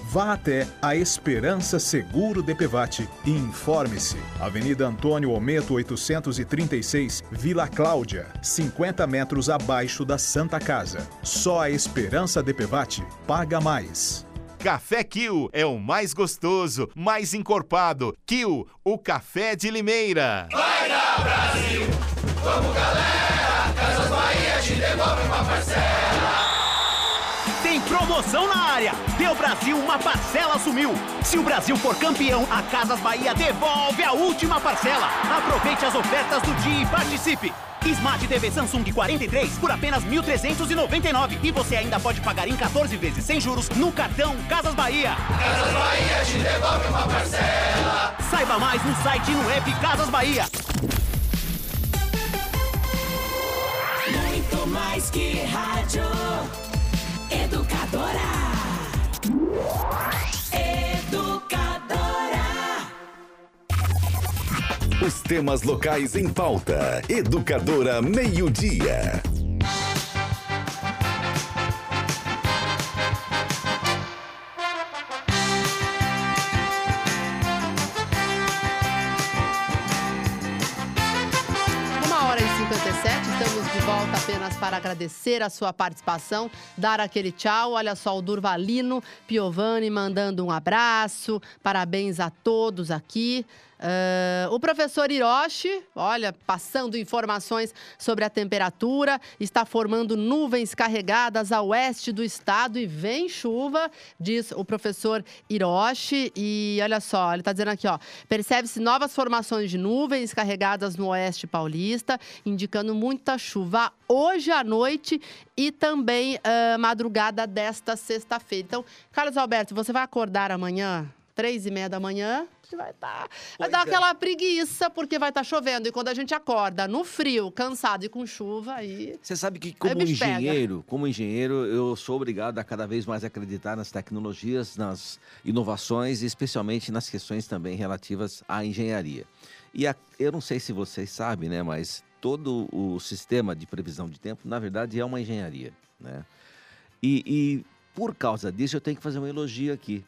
Vá até a Esperança Seguro DPVAT e informe-se. Avenida Antônio Ometo 836, Vila Cláudia, 50 metros abaixo da Santa Casa. Só a Esperança DPVAT paga mais. Café Kill é o mais gostoso, mais encorpado. Kill, o café de Limeira. Vai dar Brasil, vamos galera, Casas Bahia te devolve uma parcela. Promoção na área! Deu Brasil, uma parcela sumiu! Se o Brasil for campeão, a Casas Bahia devolve a última parcela! Aproveite as ofertas do dia e participe! Smart TV Samsung 43 por apenas 1.399 e você ainda pode pagar em 14 vezes sem juros no cartão Casas Bahia. Casas Bahia te devolve uma parcela. Saiba mais no site e no app Casas Bahia. Muito mais que rádio. Os temas locais em pauta. Educadora Meio Dia. Uma hora 57, estamos de volta apenas para agradecer a sua participação, dar aquele tchau. Olha só, o Durvalino Piovani mandando um abraço, parabéns a todos aqui. Ah, o professor Hiroshi, olha, passando informações sobre a temperatura, está formando nuvens carregadas a oeste do estado e vem chuva, diz o professor Hiroshi. E olha só, ele está dizendo aqui, ó, percebe-se novas formações de nuvens carregadas no oeste paulista, indicando muita chuva hoje à noite e também ah, madrugada desta sexta-feira. Então, Carlos Alberto, você vai acordar amanhã, três e meia da manhã, vai estar. vai dar é. aquela preguiça, porque vai estar chovendo. E quando a gente acorda no frio, cansado e com chuva, aí. Você sabe que o como bicho pega. engenheiro, como engenheiro, eu sou obrigado a cada vez mais acreditar nas tecnologias, nas inovações, especialmente nas questões também relativas à engenharia. E a- eu não sei se vocês sabem, né, mas todo o sistema de previsão de tempo, na verdade, é uma engenharia, né? E, e por causa disso, eu tenho que fazer um elogio aqui.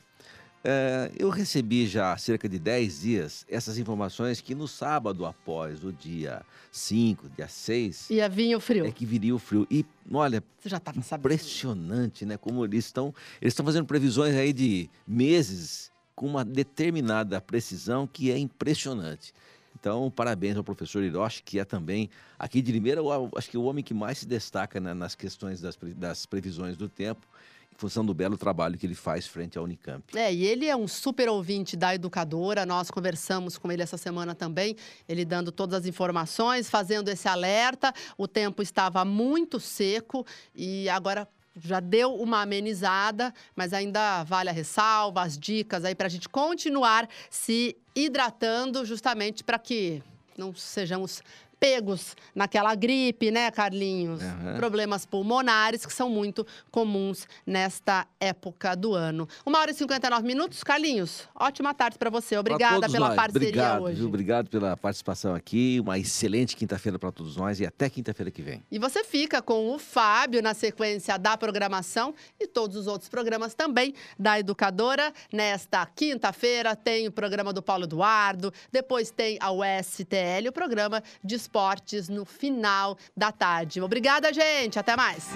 É, eu recebi já há cerca de 10 dias essas informações que no sábado após o dia 5, dia 6, Ia vir o frio. é que viria o frio. E olha, Você já estava sabendo. impressionante, né? Como eles estão. Eles estão fazendo previsões aí de meses com uma determinada precisão que é impressionante. Então, parabéns ao professor Hiroshi, que é também, aqui de Limeira, acho que o homem que mais se destaca né, nas questões das, das previsões do tempo, em função do belo trabalho que ele faz frente à Unicamp. É, e ele é um super ouvinte da educadora. Nós conversamos com ele essa semana também, ele dando todas as informações, fazendo esse alerta. O tempo estava muito seco e agora já deu uma amenizada, mas ainda vale a ressalva, as dicas aí para a gente continuar se hidratando, justamente para que não sejamos pegos naquela gripe, né, Carlinhos? Aham. Problemas pulmonares que são muito comuns nesta época do ano. Uma hora e 59 minutos. Carlinhos, ótima tarde para você. Obrigada pela nós. parceria Obrigado, hoje. viu? Obrigado pela participação aqui. Uma excelente quinta-feira para todos nós e até quinta-feira que vem. E você fica com o Fábio na sequência da programação e todos os outros programas também da Educadora. Nesta quinta-feira tem o programa do Paulo Eduardo, depois tem a USTL, o programa de esportes no final da tarde. Obrigada, gente. Até mais.